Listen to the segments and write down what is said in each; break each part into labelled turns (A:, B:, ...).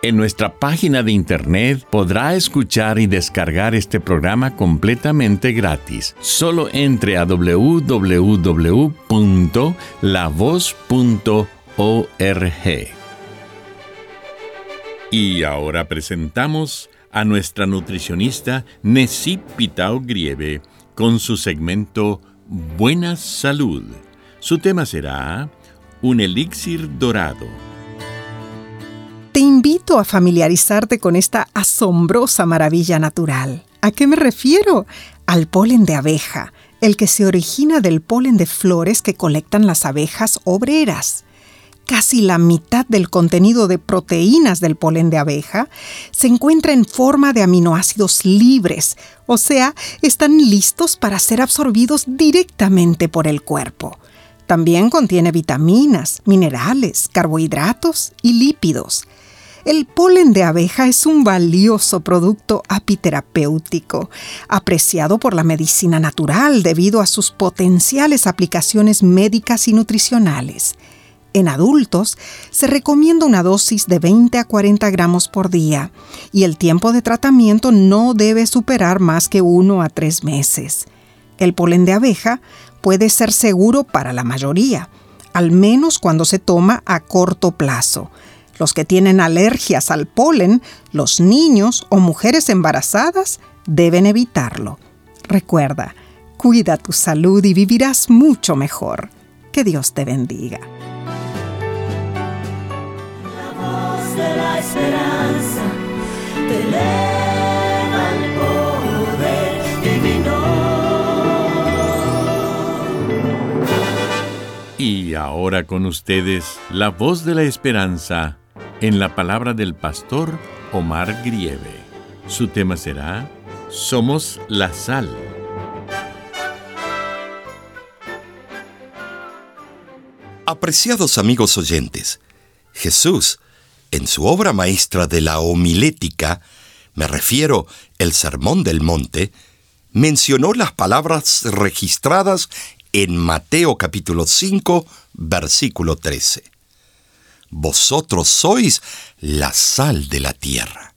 A: En nuestra página de internet podrá escuchar y descargar este programa completamente gratis. Solo entre a www.lavoz.org. Y ahora presentamos a nuestra nutricionista Nessie Pitao Grieve con su segmento Buena Salud. Su tema será Un elixir dorado.
B: A familiarizarte con esta asombrosa maravilla natural. ¿A qué me refiero? Al polen de abeja, el que se origina del polen de flores que colectan las abejas obreras. Casi la mitad del contenido de proteínas del polen de abeja se encuentra en forma de aminoácidos libres, o sea, están listos para ser absorbidos directamente por el cuerpo. También contiene vitaminas, minerales, carbohidratos y lípidos. El polen de abeja es un valioso producto apiterapéutico, apreciado por la medicina natural debido a sus potenciales aplicaciones médicas y nutricionales. En adultos se recomienda una dosis de 20 a 40 gramos por día y el tiempo de tratamiento no debe superar más que 1 a 3 meses. El polen de abeja puede ser seguro para la mayoría, al menos cuando se toma a corto plazo los que tienen alergias al polen, los niños o mujeres embarazadas deben evitarlo. Recuerda, cuida tu salud y vivirás mucho mejor. Que Dios te bendiga.
C: La voz de la esperanza te.
A: Y ahora con ustedes, la voz de la esperanza en la palabra del pastor Omar Grieve. Su tema será Somos la sal.
D: Apreciados amigos oyentes, Jesús, en su obra maestra de la homilética, me refiero el Sermón del Monte, mencionó las palabras registradas en Mateo capítulo 5, versículo 13 vosotros sois la sal de la tierra.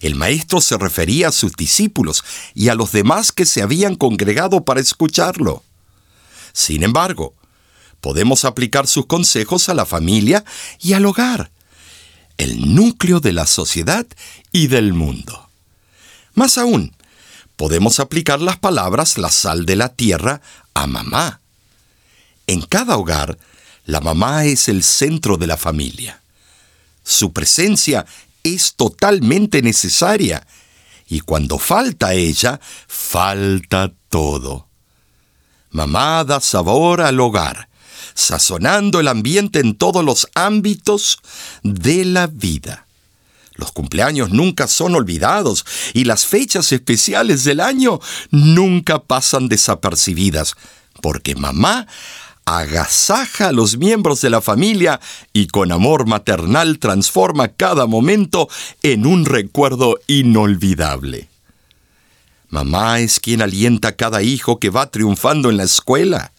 D: El maestro se refería a sus discípulos y a los demás que se habían congregado para escucharlo. Sin embargo, podemos aplicar sus consejos a la familia y al hogar, el núcleo de la sociedad y del mundo. Más aún, podemos aplicar las palabras la sal de la tierra a mamá. En cada hogar, la mamá es el centro de la familia. Su presencia es totalmente necesaria y cuando falta ella, falta todo. Mamá da sabor al hogar, sazonando el ambiente en todos los ámbitos de la vida. Los cumpleaños nunca son olvidados y las fechas especiales del año nunca pasan desapercibidas, porque mamá agasaja a los miembros de la familia y con amor maternal transforma cada momento en un recuerdo inolvidable. Mamá es quien alienta a cada hijo que va triunfando en la escuela.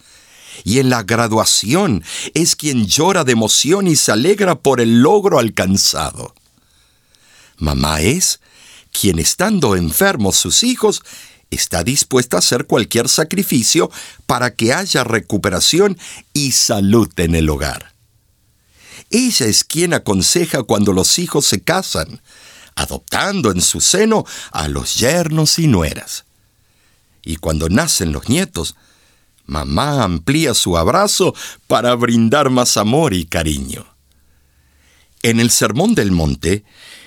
D: Y en la graduación es quien llora de emoción y se alegra por el logro alcanzado. Mamá es quien estando enfermos sus hijos está dispuesta a hacer cualquier sacrificio para que haya recuperación y salud en el hogar. Ella es quien aconseja cuando los hijos se casan, adoptando en su seno a los yernos y nueras. Y cuando nacen los nietos, mamá amplía su abrazo para brindar más amor y cariño. En el Sermón del Monte,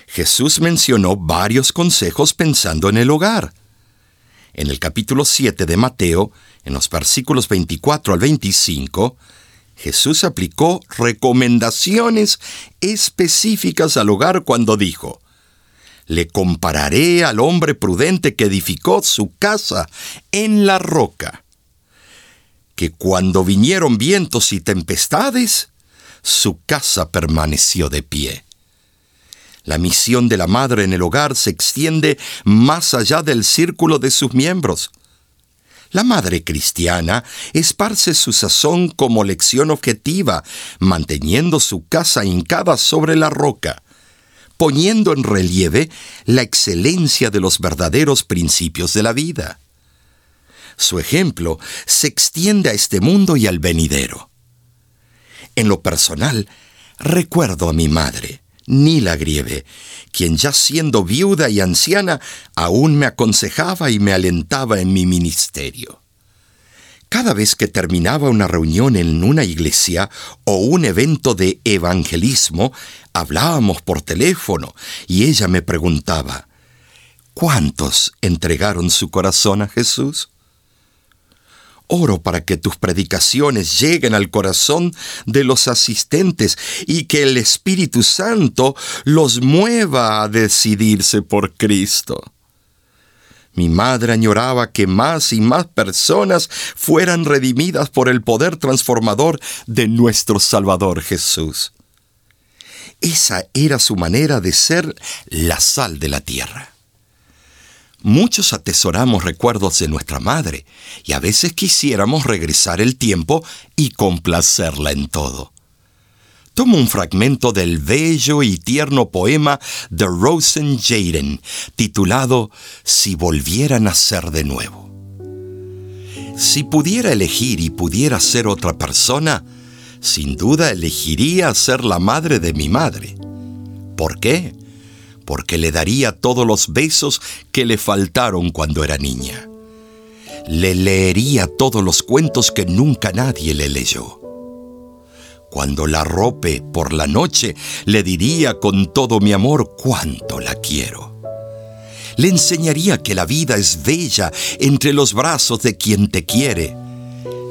D: Jesús mencionó varios consejos pensando en el hogar. En el capítulo 7 de Mateo, en los versículos 24 al 25, Jesús aplicó recomendaciones específicas al hogar cuando dijo, Le compararé al hombre prudente que edificó su casa en la roca, que cuando vinieron vientos y tempestades, su casa permaneció de pie. La misión de la madre en el hogar se extiende más allá del círculo de sus miembros. La madre cristiana esparce su sazón como lección objetiva, manteniendo su casa hincada sobre la roca, poniendo en relieve la excelencia de los verdaderos principios de la vida. Su ejemplo se extiende a este mundo y al venidero. En lo personal, recuerdo a mi madre, Nila Grieve, quien ya siendo viuda y anciana aún me aconsejaba y me alentaba en mi ministerio. Cada vez que terminaba una reunión en una iglesia o un evento de evangelismo, hablábamos por teléfono y ella me preguntaba, ¿cuántos entregaron su corazón a Jesús? Oro para que tus predicaciones lleguen al corazón de los asistentes y que el Espíritu Santo los mueva a decidirse por Cristo. Mi madre añoraba que más y más personas fueran redimidas por el poder transformador de nuestro Salvador Jesús. Esa era su manera de ser la sal de la tierra. Muchos atesoramos recuerdos de nuestra madre y a veces quisiéramos regresar el tiempo y complacerla en todo. Tomo un fragmento del bello y tierno poema de Rosen Jaden, titulado Si volviera a nacer de nuevo. Si pudiera elegir y pudiera ser otra persona, sin duda elegiría ser la madre de mi madre. ¿Por qué? Porque le daría todos los besos que le faltaron cuando era niña. Le leería todos los cuentos que nunca nadie le leyó. Cuando la rope por la noche, le diría con todo mi amor cuánto la quiero. Le enseñaría que la vida es bella entre los brazos de quien te quiere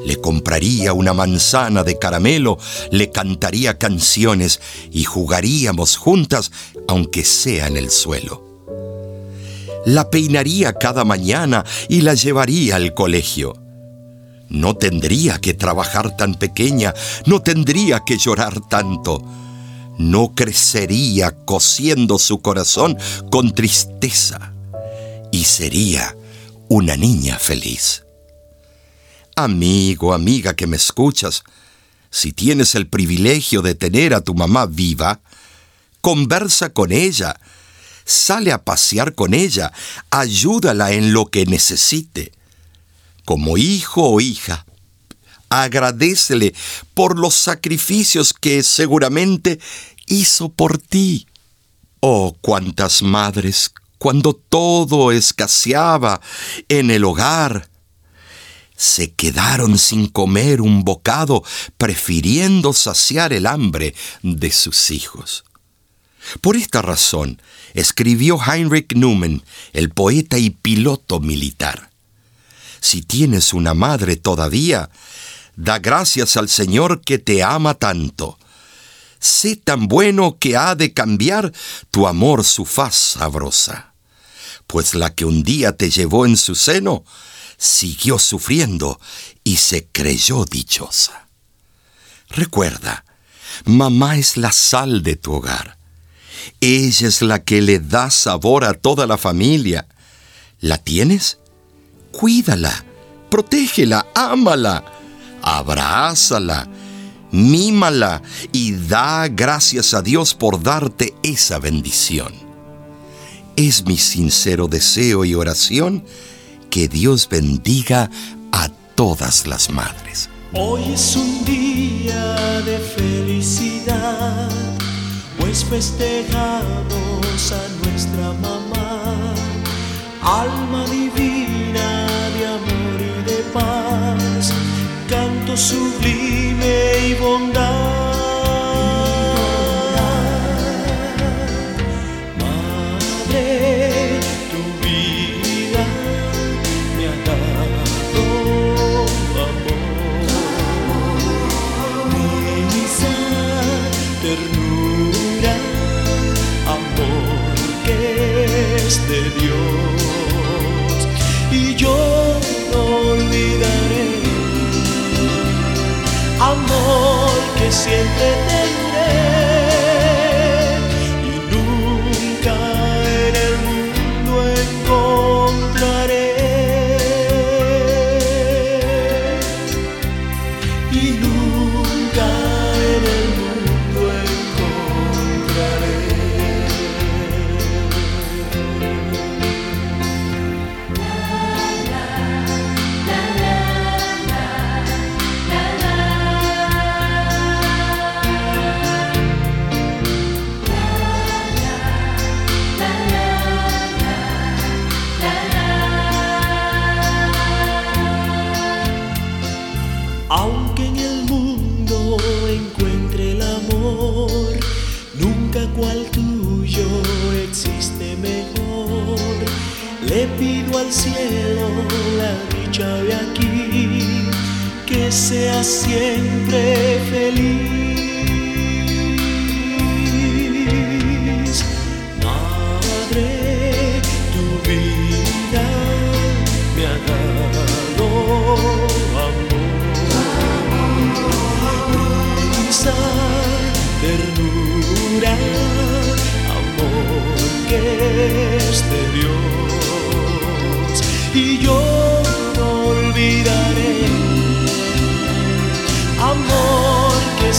D: le compraría una manzana de caramelo, le cantaría canciones y jugaríamos juntas, aunque sea en el suelo. La peinaría cada mañana y la llevaría al colegio. No tendría que trabajar tan pequeña, no tendría que llorar tanto. No crecería cosiendo su corazón con tristeza y sería una niña feliz. Amigo, amiga que me escuchas, si tienes el privilegio de tener a tu mamá viva, conversa con ella, sale a pasear con ella, ayúdala en lo que necesite. Como hijo o hija, agradecele por los sacrificios que seguramente hizo por ti. Oh, cuántas madres, cuando todo escaseaba en el hogar, se quedaron sin comer un bocado, prefiriendo saciar el hambre de sus hijos. Por esta razón, escribió Heinrich Numen, el poeta y piloto militar. Si tienes una madre todavía, da gracias al Señor que te ama tanto. Sé tan bueno que ha de cambiar tu amor su faz sabrosa. Pues la que un día te llevó en su seno, siguió sufriendo y se creyó dichosa. Recuerda, mamá es la sal de tu hogar. Ella es la que le da sabor a toda la familia. ¿La tienes? Cuídala, protégela, ámala, abrázala, mímala y da gracias a Dios por darte esa bendición. Es mi sincero deseo y oración que Dios bendiga a todas las madres.
C: Hoy es un día de felicidad, pues festejamos a nuestra mamá, alma divina de amor y de paz, canto sublime y bondad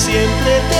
C: siempre tendré.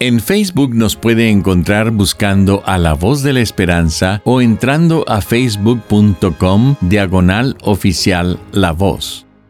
A: En Facebook nos puede encontrar buscando a la voz de la esperanza o entrando a facebook.com diagonal oficial la voz.